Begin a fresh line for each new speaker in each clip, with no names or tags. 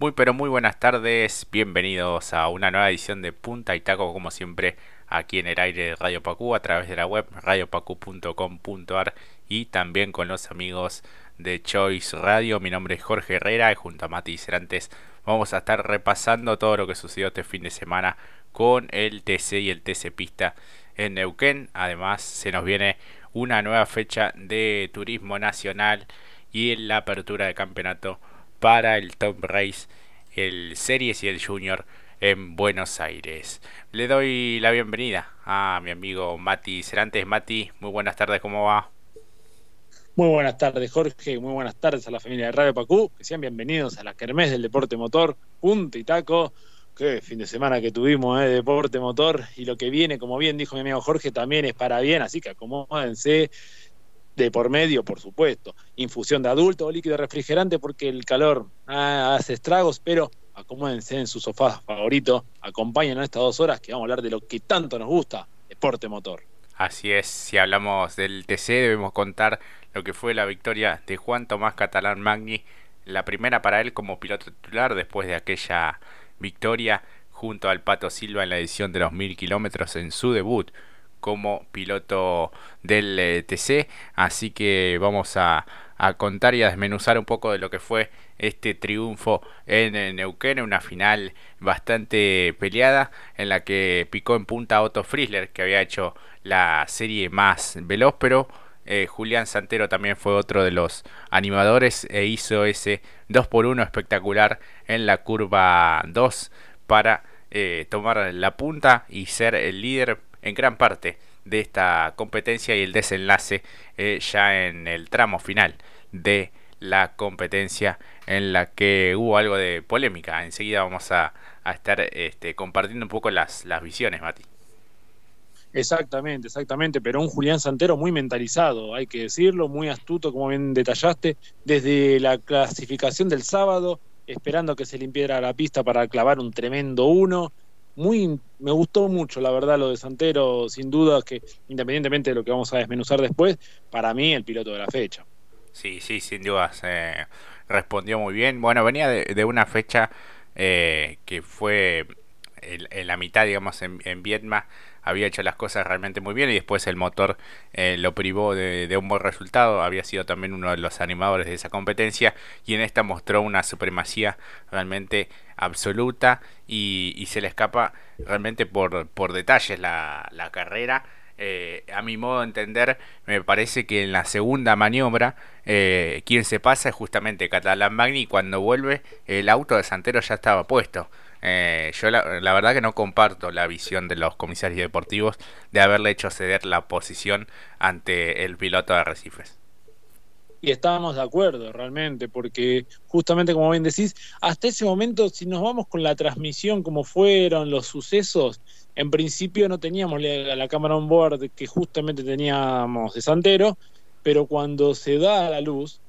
Muy pero muy buenas tardes, bienvenidos a una nueva edición de Punta y Taco como siempre aquí en el aire de Radio Pacú a través de la web radiopacu.com.ar y también con los amigos de Choice Radio. Mi nombre es Jorge Herrera y junto a Mati Cerantes vamos a estar repasando todo lo que sucedió este fin de semana con el TC y el TC Pista en Neuquén. Además se nos viene una nueva fecha de turismo nacional y la apertura de campeonato para el Top Race, el Series y el Junior en Buenos Aires. Le doy la bienvenida a mi amigo Mati Cerantes. Mati, muy buenas tardes, ¿cómo va?
Muy buenas tardes, Jorge. Muy buenas tardes a la familia de Radio Pacú. Que sean bienvenidos a la Kermés del Deporte Motor, punto y taco. Qué fin de semana que tuvimos, ¿eh? Deporte Motor. Y lo que viene, como bien dijo mi amigo Jorge, también es para bien. Así que acomódense de por medio, por supuesto. Infusión de adulto o líquido refrigerante porque el calor ah, hace estragos, pero acomódense en su sofá favorito, acompañen a estas dos horas que vamos a hablar de lo que tanto nos gusta, deporte motor.
Así es, si hablamos del TC debemos contar lo que fue la victoria de Juan Tomás Catalán Magni, la primera para él como piloto titular después de aquella victoria junto al Pato Silva en la edición de los mil kilómetros en su debut como piloto del eh, TC. Así que vamos a, contar y a desmenuzar un poco de lo que fue este triunfo en Neuquén, una final bastante peleada en la que picó en punta Otto Friesler, que había hecho la serie más veloz, pero eh, Julián Santero también fue otro de los animadores e hizo ese 2 por 1 espectacular en la curva 2 para eh, tomar la punta y ser el líder en gran parte de esta competencia y el desenlace eh, ya en el tramo final de la competencia en la que hubo algo de polémica. Enseguida vamos a, estar este, compartiendo un poco las, las visiones, Mati.
Exactamente, exactamente, pero un Julián Santero muy mentalizado, hay que decirlo, muy astuto, como bien detallaste, desde la clasificación del sábado, esperando que se limpiara la pista para clavar un tremendo uno, muy, me gustó mucho, la verdad, lo de Santero, sin duda que, independientemente de lo que vamos a desmenuzar después, para mí el piloto de la fecha.
Sí, sí, sin duda, respondió muy bien. Bueno, venía de, una fecha eh, que fue en, la mitad, digamos, en, en Vietma, había hecho las cosas realmente muy bien y después el motor eh, lo privó de, un buen resultado. Había sido también uno de los animadores de esa competencia y en esta mostró una supremacía realmente absoluta y, se le escapa realmente por, detalles la, la carrera. Eh, a mi modo de entender, me parece que en la segunda maniobra, eh, quien se pasa es justamente Catalán Magni y cuando vuelve el auto de Santero ya estaba puesto. Eh, yo la, verdad que no comparto la visión de los comisarios deportivos de haberle hecho ceder la posición ante el piloto de Arrecifes.
Y estábamos de acuerdo realmente, porque justamente como bien decís, hasta ese momento, si nos vamos con la transmisión, como fueron los sucesos, en principio no teníamos la, la cámara on board que justamente teníamos de Santero, pero cuando se da a la luz,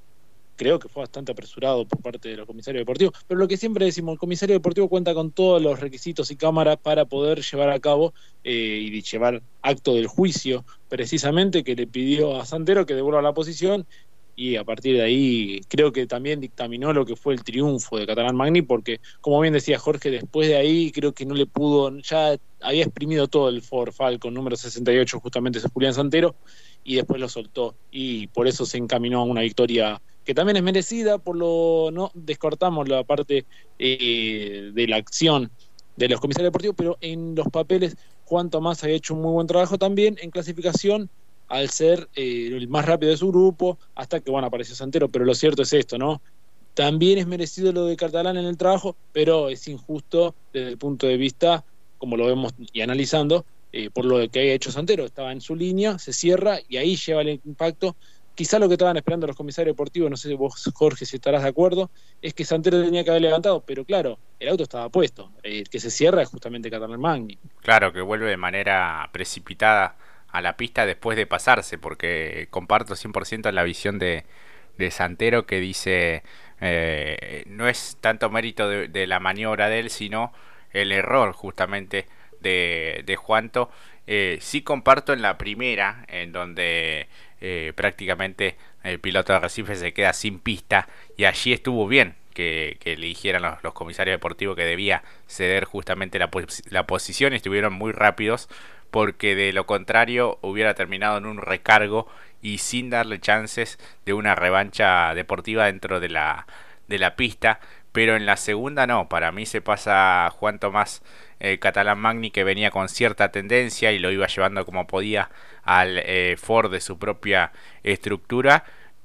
creo que fue bastante apresurado por parte de los comisarios deportivos, pero lo que siempre decimos, el comisario deportivo cuenta con todos los requisitos y cámaras para poder llevar a cabo eh, y llevar acto del juicio, precisamente que le pidió a Santero que devuelva la posición y a partir de ahí creo que también dictaminó lo que fue el triunfo de Catalán Magni, porque como bien decía Jorge, después de ahí creo que no le pudo, ya había exprimido todo el Ford Falcon número 68, justamente ese Julián Santero, y después lo soltó, y por eso se encaminó a una victoria que también es merecida, por lo no descortamos la parte eh, de la acción de los comisarios deportivos, pero en los papeles Juan Tomás había hecho un muy buen trabajo también en clasificación al ser eh, el más rápido de su grupo, hasta que bueno apareció Santero, pero lo cierto es esto, ¿no? También es merecido lo de Catalán en el trabajo, pero es injusto desde el punto de vista, como lo vemos y analizando, eh, por lo que había hecho Santero, estaba en su línea, se cierra y ahí lleva el impacto Quizá lo que estaban esperando los comisarios deportivos, no sé si vos, Jorge, si estarás de acuerdo, es que Santero tenía que haber levantado, pero claro, el auto estaba puesto. El que se cierra es justamente Catalán Magni.
Claro, que vuelve de manera precipitada a la pista después de pasarse, porque comparto 100% la visión de, Santero que dice eh, no es tanto mérito de, la maniobra de él, sino el error justamente de, de Juanto. Eh, sí comparto en la primera, en donde eh, prácticamente el piloto de Recife se queda sin pista y allí estuvo bien, que, le dijeran los, los, comisarios deportivos que debía ceder justamente la, la posición y estuvieron muy rápidos porque de lo contrario hubiera terminado en un recargo y sin darle chances de una revancha deportiva dentro de la, de la pista. Pero en la segunda no, para mí se pasa Juan Tomás eh, Catalán Magni que venía con cierta tendencia y lo iba llevando como podía al eh, Ford de su propia estructura.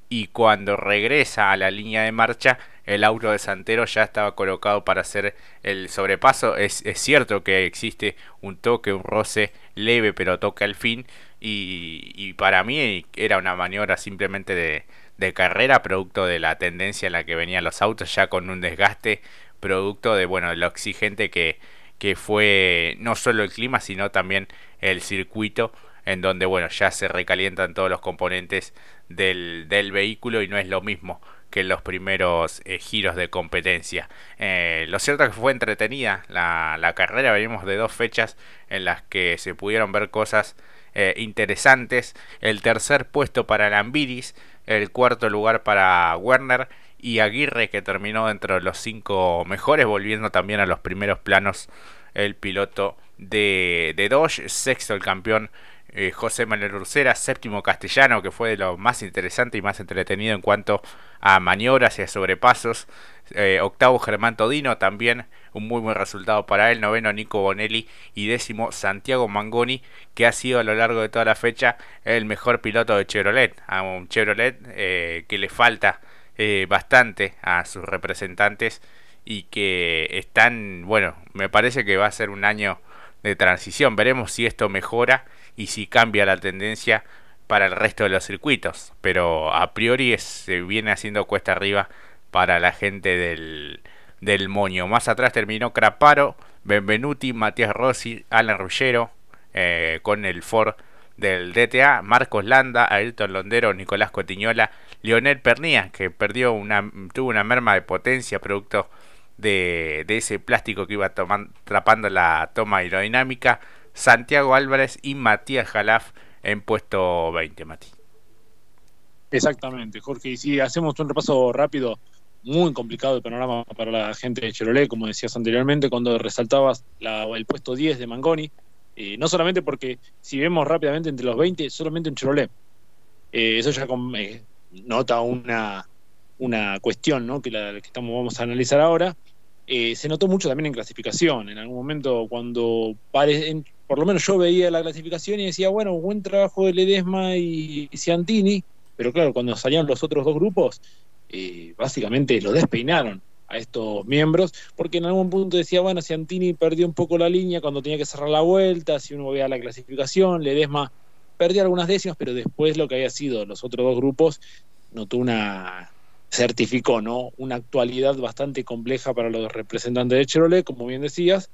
Y cuando regresa a la línea de marcha el auto de Santero ya estaba colocado para hacer el sobrepaso. Es, es cierto que existe un toque, un roce leve pero toque al fin. Y, para mí era una maniobra simplemente de, de, carrera, producto de la tendencia en la que venían los autos, ya con un desgaste, producto de bueno lo exigente que, que fue no solo el clima, sino también el circuito, en donde bueno ya se recalientan todos los componentes del, del vehículo y no es lo mismo que los primeros eh, giros de competencia. Eh, lo cierto es que fue entretenida la, la carrera, venimos de dos fechas en las que se pudieron ver cosas eh, interesantes. El tercer puesto para Lambiris, el cuarto lugar para Werner y Aguirre que terminó dentro de los cinco mejores, volviendo también a los primeros planos el piloto de, de Dodge, sexto el campeón eh, José Manuel Ursera, séptimo castellano, que fue de lo más interesante y más entretenido en cuanto a maniobras y a sobrepasos. Eh, octavo Germán Todino, también un muy buen resultado para él. Noveno Nico Bonelli y décimo Santiago Mangoni, que ha sido a lo largo de toda la fecha el mejor piloto de Chevrolet. A un Chevrolet eh, que le falta bastante a sus representantes y que están, bueno, me parece que va a ser un año de transición. Veremos si esto mejora y si cambia la tendencia para el resto de los circuitos. Pero a priori se viene haciendo cuesta arriba para la gente del, del Moño. Más atrás terminó Craparo, Benvenuti, Matías Rossi, Alan Ruggero eh, con el Ford del DTA, Marcos Landa, Ayrton Londero, Nicolás Cotiñola, Lionel Pernía, que perdió una, tuvo una merma de potencia producto de, de ese plástico que iba tomando, atrapando la toma aerodinámica, Santiago Álvarez y Matías Jalaf en puesto 20, Mati.
Exactamente, Jorge. Y si hacemos un repaso rápido, muy complicado el panorama para la gente de Chevrolet, como decías anteriormente, cuando resaltabas el puesto 10 de Mangoni. Eh, no solamente porque, si vemos rápidamente entre los 20, solamente un Chevrolet. Eh, eso ya eh, nota una, una cuestión ¿no? que, la, que estamos, vamos a analizar ahora. se notó mucho también en clasificación. En algún momento, cuando por lo menos yo veía la clasificación y decía, bueno, buen trabajo de Ledesma y Ciantini, pero claro, cuando salían los otros dos grupos, eh, básicamente lo despeinaron a estos miembros, porque en algún punto decía, bueno, Ciantini perdió un poco la línea cuando tenía que cerrar la vuelta, si uno veía la clasificación, Ledesma perdió algunas décimas, pero después lo que había sido los otros dos grupos notó una certificó, ¿no? Una actualidad bastante compleja para los representantes de Chevrolet, como bien decías,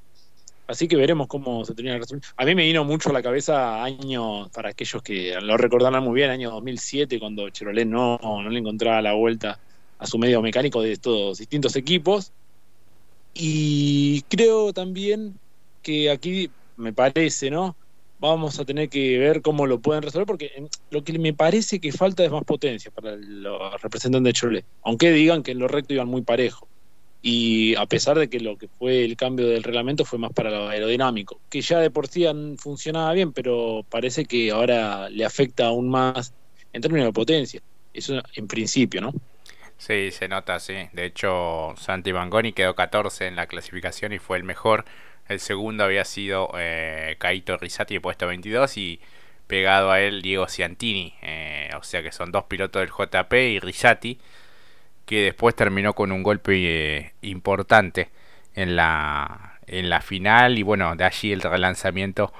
Así que veremos cómo se termina resultado. A mí me vino mucho a la cabeza años, para aquellos que lo recordarán muy bien, año 2007, cuando Chevrolet no, no le encontraba la vuelta a su medio mecánico de estos distintos equipos. Y creo también que aquí, me parece, ¿no? Vamos a tener que ver cómo lo pueden resolver, porque lo que me parece que falta es más potencia para los representantes de Chevrolet. Aunque digan que en lo recto iban muy parejo y a pesar de que lo que fue el cambio del reglamento fue más para lo aerodinámico, que ya de por sí funcionaba bien, pero parece que ahora le afecta aún más en términos de potencia. Eso en principio, ¿no?
Sí, se nota, sí. De hecho, Santi Bangoni quedó 14 en la clasificación y fue el mejor. El segundo había sido eh, Kaito Risati, puesto 22, y pegado a él Diego Ciantini. Eh, o sea que son dos pilotos del JP y Risati que después terminó con un golpe eh, importante en la, en la final y bueno, de allí el relanzamiento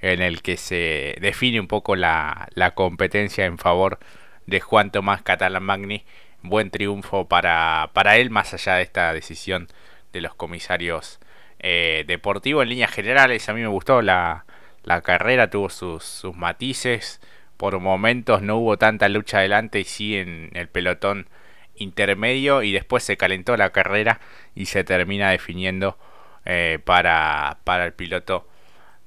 en el que se define un poco la, la competencia en favor de Juan Tomás Catalán Magni. Buen triunfo para, para él, más allá de esta decisión de los comisarios eh, deportivos. En líneas generales, a mí me gustó la, la carrera, tuvo sus, sus matices. Por momentos no hubo tanta lucha adelante y sí en el pelotón intermedio y después se calentó la carrera y se termina definiendo eh, para, para el piloto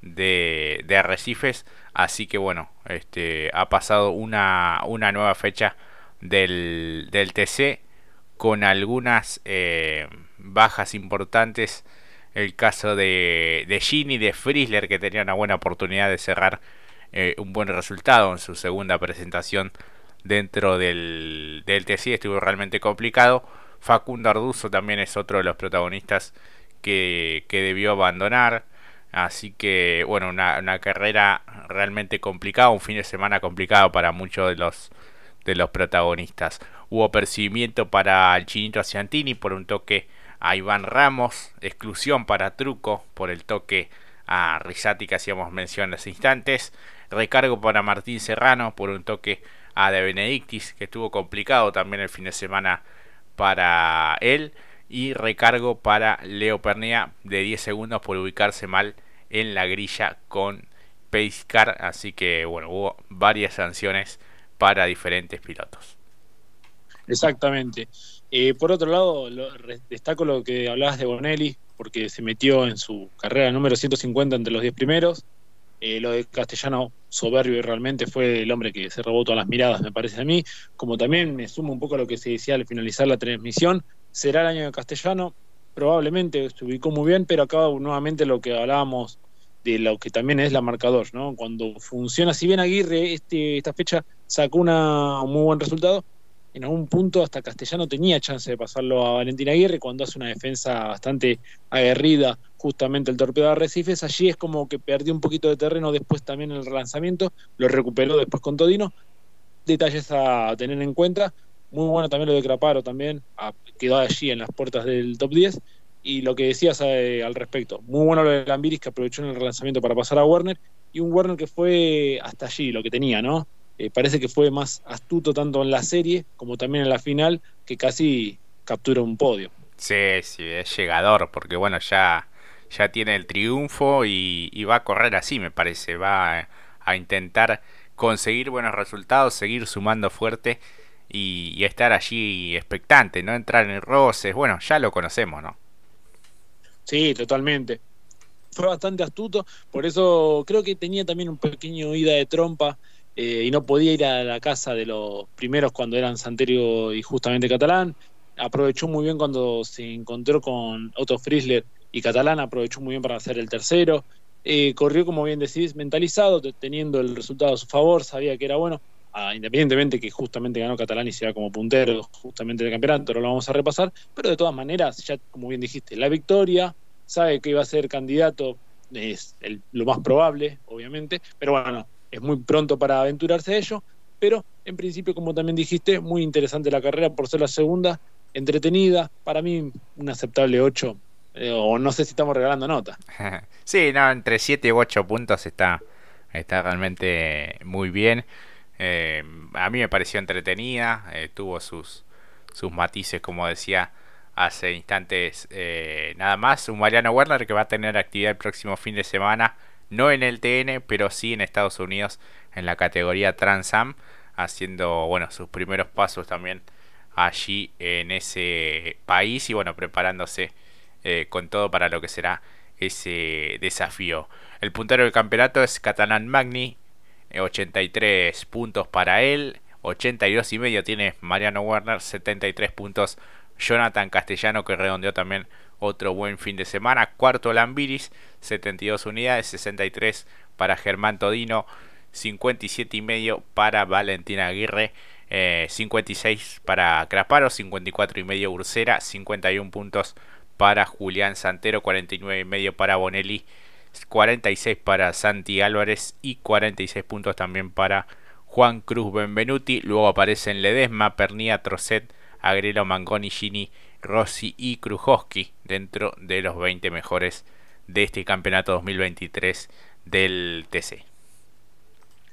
de, de, Arrecifes. Así que bueno, este, ha pasado una, una nueva fecha del, del TC con algunas eh, bajas importantes. El caso de, de Gini, de Frizzler, que tenía una buena oportunidad de cerrar eh, un buen resultado en su segunda presentación dentro del, del. Estuvo realmente complicado. Facundo Arduzo también es otro de los protagonistas que, que debió abandonar. Así que, bueno, una, una, carrera realmente complicada, un fin de semana complicado para muchos de los, de los protagonistas. Hubo percibimiento para el Chinito Ciantini por un toque a Iván Ramos, exclusión para Truco por el toque a Risati que hacíamos mención en los instantes, recargo para Martín Serrano por un toque a De Benedictis que estuvo complicado también el fin de semana para él y recargo para Leo Pernea de 10 segundos por ubicarse mal en la grilla con Pacecar, así que bueno, hubo varias sanciones para diferentes pilotos.
Exactamente. Eh, por otro lado, lo, destaco lo que hablabas de Bonelli, porque se metió en su carrera número 150 entre los 10 primeros. Eh, lo de Castellano, soberbio y realmente fue el hombre que se robó todas las miradas, me parece a mí. Como también me sumo un poco a lo que se decía al finalizar la transmisión, será el año de Castellano, probablemente se ubicó muy bien, pero acaba nuevamente lo que hablábamos de lo que también es la marcador, ¿no? Cuando funciona, si bien Aguirre este, esta fecha sacó un muy buen resultado, en algún punto hasta Castellano tenía chance de pasarlo a Valentín Aguirre cuando hace una defensa bastante aguerrida justamente el torpedo de Arrecifes, allí es como que perdió un poquito de terreno después también en el relanzamiento, lo recuperó después con Todino, detalles a tener en cuenta, muy bueno también lo de Craparo también, quedó allí en las puertas del top 10, y lo que decías eh, al respecto, muy bueno lo de Lambiris que aprovechó en el relanzamiento para pasar a Werner, y un Werner que fue hasta allí lo que tenía, ¿no? Eh, parece que fue más astuto tanto en la serie como también en la final, que casi captura un podio.
Sí, sí, es llegador, porque bueno, ya, ya tiene el triunfo y, va a correr así, me parece, va a, intentar conseguir buenos resultados, seguir sumando fuerte y, estar allí expectante, no entrar en roces, bueno, ya lo conocemos, ¿no?
Sí, totalmente. Fue bastante astuto, por eso creo que tenía también un pequeño ida de trompa eh, y no podía ir a la casa de los primeros cuando eran Santerio y justamente Catalán. Aprovechó muy bien cuando se encontró con Otto Frizzler y Catalán, aprovechó muy bien para hacer el tercero. Eh, corrió, como bien decís, mentalizado, teniendo el resultado a su favor, sabía que era bueno, ah, independientemente que justamente ganó Catalán y se va como puntero justamente del campeonato, pero lo vamos a repasar, pero de todas maneras, ya como bien dijiste, la victoria, sabe que iba a ser candidato, es lo más probable, obviamente, pero bueno, es muy pronto para aventurarse a ello, pero en principio, como también dijiste, muy interesante la carrera por ser la segunda, entretenida, para mí un aceptable 8, eh, o no sé si estamos regalando nota.
sí, no, entre 7 y 8 puntos está, está realmente muy bien. Eh, a mí me pareció entretenida, eh, tuvo sus, sus matices, como decía hace instantes, nada más. Un Mariano Werner que va a tener actividad el próximo fin de semana no en el TN, pero sí en Estados Unidos en la categoría Trans Am, haciendo bueno sus primeros pasos también allí en ese país y bueno preparándose eh, con todo para lo que será ese desafío. El puntero del campeonato es Catalán Magni, 83 eh, puntos para él, 82 y medio tiene Mariano Werner, 73 puntos Jonathan Castellano que redondeó también otro buen fin de semana. Cuarto Lambiris, 72 unidades, 63 para Germán Todino, 57 y medio para Valentina Aguirre, 56 eh, para Craparo, 54 y medio Ursera, 51 puntos para Julián Santero, 49 y medio para Bonelli, 46 para Santi Álvarez y 46 puntos también para Juan Cruz Benvenuti. Luego aparecen Ledesma, Pernia, Trocet, Agrelo, Mangoni, Gini Rossi y Krujowski dentro de los 20 mejores de este campeonato 2023 del TC.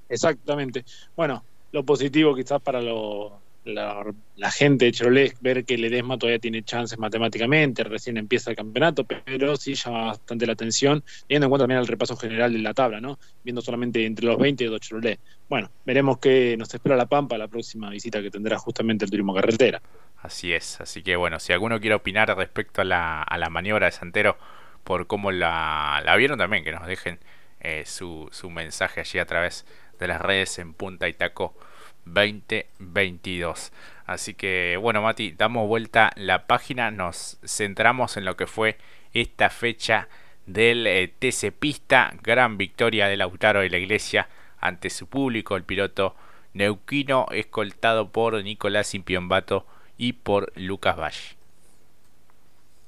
Exactamente. Bueno, lo positivo quizás para lo, la, gente de ver que Ledesma todavía tiene chances matemáticamente, recién empieza el campeonato, pero sí llama bastante la atención, teniendo en cuenta también el repaso general de la tabla, ¿no? Viendo solamente entre los 20 y dos Chevrolet. Bueno, veremos qué nos espera La Pampa la próxima visita que tendrá justamente el turismo carretera.
Así es, así que bueno, si alguno quiere opinar respecto a la, a la maniobra de Santero por cómo la, la vieron también, que nos dejen eh, su, su mensaje allí a través de las redes en Punta y Taco 2022. Así que bueno, Mati, damos vuelta la página, nos centramos en lo que fue esta fecha del eh, TC Pista, gran victoria de Lautaro de la Iglesia ante su público, el piloto neuquino escoltado por Nicolás Impiombato y por Lucas Valle.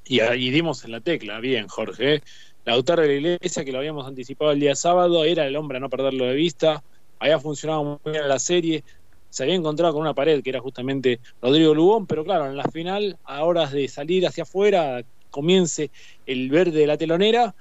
Y ahí dimos en la tecla, bien Jorge. Lautaro de la Iglesia, que lo habíamos anticipado el día sábado, era el hombre a no perderlo de vista, había funcionado muy bien en la serie, se había encontrado con una pared que era justamente Rodrigo Lugón, pero claro, en la final, a horas de salir hacia afuera, comience el verde de la telonera,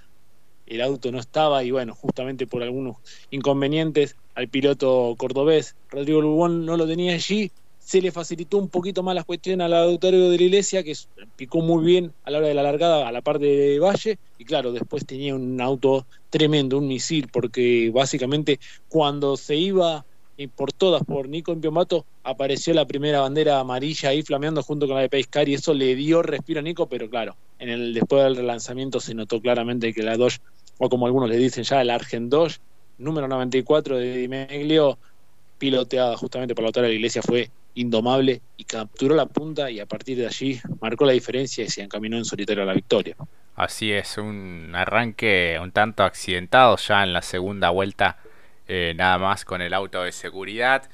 el auto no estaba y bueno, justamente por algunos inconvenientes al piloto cordobés Rodrigo Lugón no lo tenía allí, se le facilitó un poquito más la cuestión al auditorio de la iglesia, que picó muy bien a la hora de la largada a la parte de Valle, y claro, después tenía un auto tremendo, un misil, porque básicamente cuando se iba y por todas por Nico Impiombato apareció la primera bandera amarilla ahí flameando junto con la de Pescar y eso le dio respiro a Nico, pero claro, en el después del relanzamiento se notó claramente que la Dodge, o como algunos le dicen ya, el Argent Dodge, número 94 de Di Meglio, piloteada justamente por la autora de la iglesia, fue indomable y capturó la punta y a partir de allí marcó la diferencia y se encaminó en solitario a la victoria.
Así es, un arranque un tanto accidentado ya en la segunda vuelta eh, nada más con el auto de seguridad.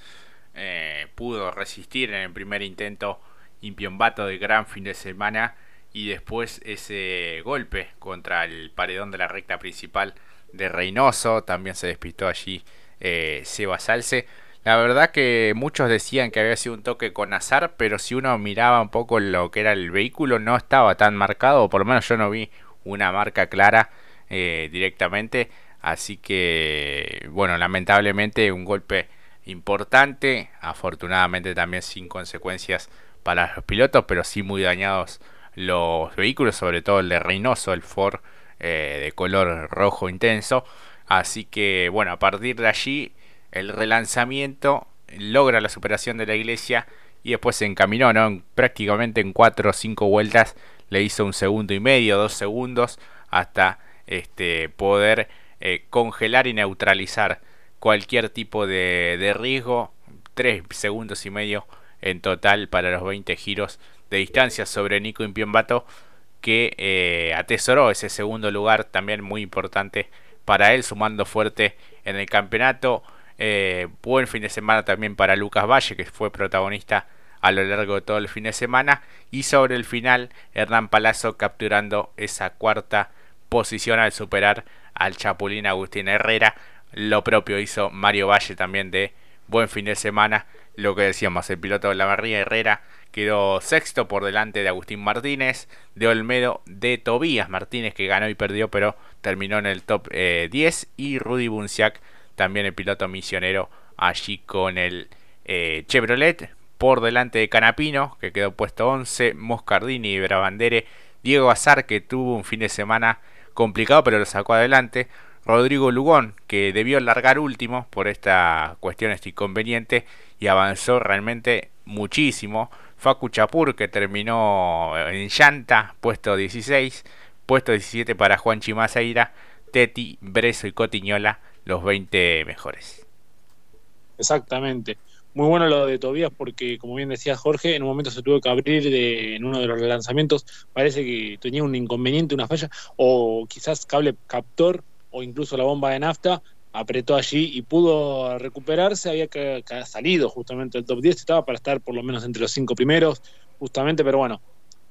Eh, pudo resistir en el primer intento Impiombato de gran fin de semana y después ese golpe contra el paredón de la recta principal de Reynoso. También se despistó allí eh, Seba Salce. La verdad que muchos decían que había sido un toque con azar, pero si uno miraba un poco lo que era el vehículo, no estaba tan marcado, o por lo menos yo no vi una marca clara directamente. Así que, bueno, lamentablemente un golpe importante, afortunadamente también sin consecuencias para los pilotos, pero sí muy dañados los vehículos, sobre todo el de Reynoso, el Ford eh, de color rojo intenso. Así que, bueno, a partir de allí, el relanzamiento logra la superación de la iglesia y después se encaminó, ¿no? Prácticamente en 4 o 5 vueltas le hizo un segundo y medio, dos segundos, hasta este, poder eh, congelar y neutralizar cualquier tipo de, riesgo. 3 segundos y medio en total para los 20 giros de distancia sobre Nico Impiombato que eh, atesoró ese segundo lugar también muy importante para él sumando fuerte en el campeonato eh, buen fin de semana también para Lucas Valle que fue protagonista a lo largo de todo el fin de semana y sobre el final Hernán Palazzo capturando esa cuarta posición al superar al Chapulín Agustín Herrera. Lo propio hizo Mario Valle también de buen fin de semana. Lo que decíamos, el piloto de la Barría Herrera quedó sexto por delante de Agustín Martínez, de Olmedo, de Tobías Martínez que ganó y perdió pero terminó en el top 10 eh, y Rudy Bunciac, también el piloto misionero allí con el eh, Chevrolet por delante de Canapino que quedó puesto 11, Moscardini y Brabandere, Diego Azar que tuvo un fin de semana complicado, pero lo sacó adelante. Rodrigo Lugón, que debió largar último por esta cuestión, este inconveniente, y avanzó realmente muchísimo. Facu Chapur, que terminó en llanta, puesto 16, puesto 17 para Juan Chimaseira, Teti, Breso y Cotiñola, los 20 mejores.
Exactamente. Muy bueno lo de Tobías porque, como bien decía Jorge, en un momento se tuvo que abrir de, en uno de los relanzamientos, parece que tenía un inconveniente, una falla, o quizás cable captor o incluso la bomba de nafta, apretó allí y pudo recuperarse, había que, salido justamente del top 10, estaba para estar por lo menos entre los cinco primeros, justamente, pero bueno,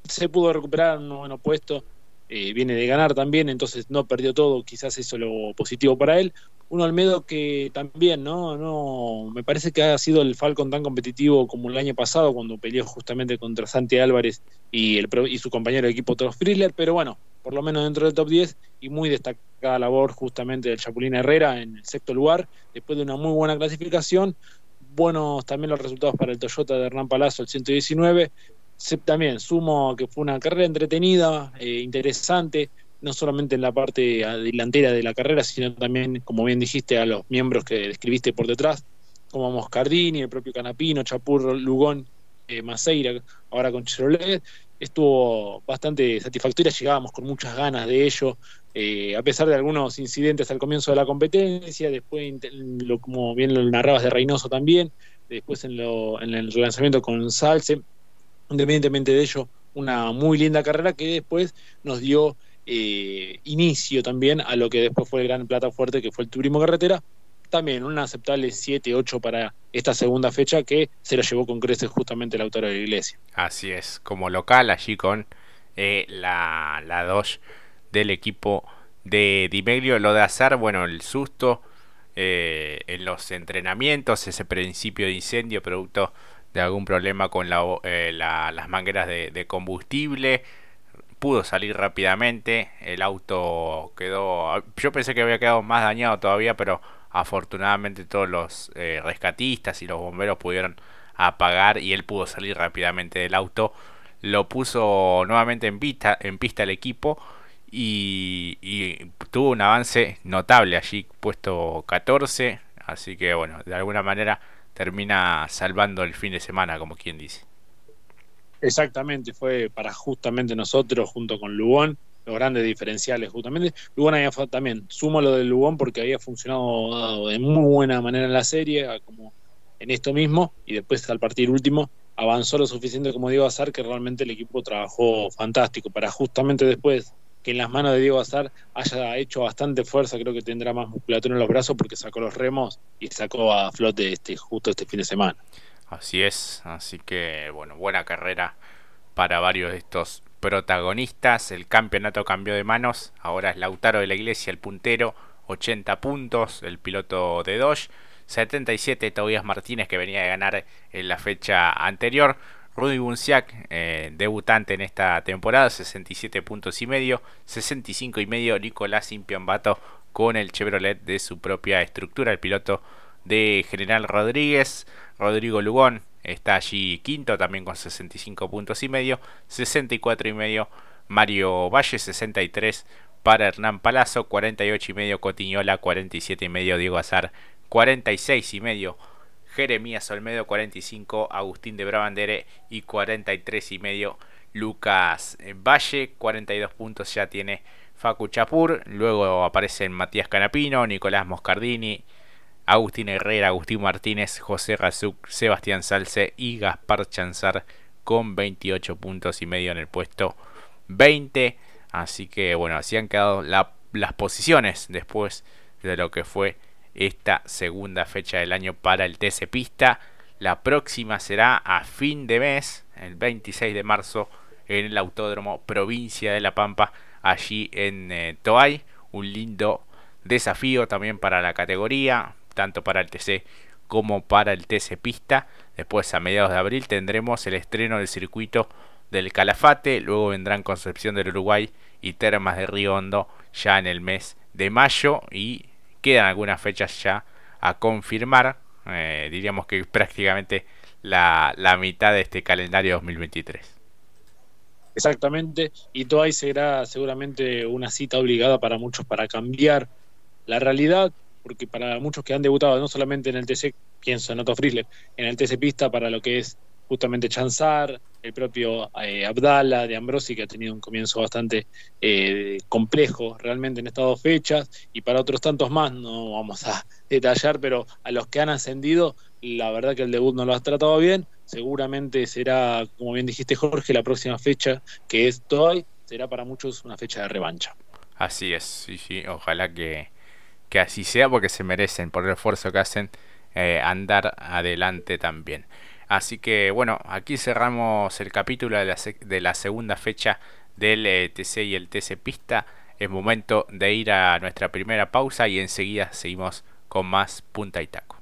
se pudo recuperar un buen puesto, eh, viene de ganar también, entonces no perdió todo, quizás eso es lo positivo para él un Olmedo que también, ¿no? no Me parece que ha sido el Falcon tan competitivo como el año pasado, cuando peleó justamente contra Santi Álvarez y, el, y su compañero de equipo Toros Frizzler, pero bueno, por lo menos dentro del top 10 y muy destacada labor justamente del Chapulín Herrera en el sexto lugar, después de una muy buena clasificación. Buenos también los resultados para el Toyota de Hernán Palazzo, el 119. También sumo que fue una carrera entretenida, eh, interesante, no solamente en la parte delantera de la carrera, sino también, como bien dijiste, a los miembros que describiste por detrás, como Moscardini, el propio Canapino, Chapur, Lugón, eh, Maceira, ahora con Chevrolet. Estuvo bastante satisfactoria, llegábamos con muchas ganas de ello, eh, a pesar de algunos incidentes al comienzo de la competencia, después, lo, como bien lo narrabas de Reynoso también, después en, lo, en el relanzamiento con Salce, independientemente de ello, una muy linda carrera que después nos dio eh, inicio también a lo que después fue el gran plata fuerte que fue el turismo carretera. También un aceptable 7-8 para esta segunda fecha que se lo llevó con creces justamente el autor de la iglesia.
Así es, como local allí con eh, la, la 2 del equipo de Dimeglio. Lo de hacer, bueno, el susto eh, en los entrenamientos, ese principio de incendio producto de algún problema con eh, las mangueras de, combustible. Pudo salir rápidamente, el auto quedó... Yo pensé que había quedado más dañado todavía, pero afortunadamente todos los eh, rescatistas y los bomberos pudieron apagar y él pudo salir rápidamente del auto. Lo puso nuevamente en pista, en pista el equipo y, y, tuvo un avance notable allí, puesto 14. Así que bueno, de alguna manera termina salvando el fin de semana, como quien dice.
Exactamente, fue para justamente nosotros, junto con Lugón, los grandes diferenciales justamente. Lugón había también, sumo lo de Lugón porque había funcionado de muy buena manera en la serie, como en esto mismo, y después al partir último avanzó lo suficiente como Diego Azar que realmente el equipo trabajó fantástico para justamente después que en las manos de Diego Azar haya hecho bastante fuerza, creo que tendrá más musculatura en los brazos porque sacó los remos y sacó a flote este, justo este fin de semana.
Así es, así que bueno, buena carrera para varios de estos protagonistas. El campeonato cambió de manos, ahora es Lautaro de la Iglesia el puntero, 80 puntos, el piloto de Dodge. 77 Tobias Martínez que venía de ganar en la fecha anterior. Rudy Bunciak, eh, debutante en esta temporada, 67 puntos y medio, 65 y medio Nicolás Impiambato con el Chevrolet de su propia estructura, el piloto de General Rodríguez, Rodrigo Lugón está allí quinto también con 65 puntos y medio, 64 y medio Mario Valle, 63 para Hernán Palazzo, 48 y medio Cotiñola, 47 y medio Diego Azar, 46 y medio Jeremías Olmedo 45, Agustín de Brabandere y 43 y medio Lucas Valle, 42 puntos ya tiene Facu Chapur, luego aparecen Matías Canapino, Nicolás Moscardini, Agustín Herrera, Agustín Martínez, José Razuc, Sebastián Salce y Gaspar Chanzar con 28 puntos y medio en el puesto 20. Así que bueno, así han quedado las posiciones después de lo que fue esta segunda fecha del año para el TC Pista. La próxima será a fin de mes, el 26 de marzo, en el Autódromo Provincia de La Pampa, allí en eh, Toay. Un lindo desafío también para la categoría, tanto para el TC como para el TC Pista. Después, a mediados de abril, tendremos el estreno del circuito del Calafate. Luego vendrán Concepción del Uruguay y Termas de Río Hondo ya en el mes de mayo. Y quedan algunas fechas ya a confirmar. Eh, diríamos que prácticamente la, mitad de este calendario 2023.
Exactamente, y ahí será seguramente una cita obligada para muchos para cambiar la realidad, porque para muchos que han debutado no solamente en el TC, pienso en Otto Frizzler, en el TC Pista para lo que es justamente Chanzar, el propio eh, Abdala de Ambrosi, que ha tenido un comienzo bastante eh, complejo realmente en estas dos fechas, y para otros tantos más, no vamos a detallar, pero a los que han ascendido, la verdad que el debut no lo has tratado bien, seguramente será, como bien dijiste Jorge, la próxima fecha, que es hoy, será para muchos una fecha de revancha.
Así es, sí, sí, ojalá que, que así sea, porque se merecen por el esfuerzo que hacen eh, andar adelante también. Así que bueno, aquí cerramos el capítulo de la, segunda fecha del eh, TC y el TC Pista. Es momento de ir a nuestra primera pausa y enseguida seguimos con más punta y taco.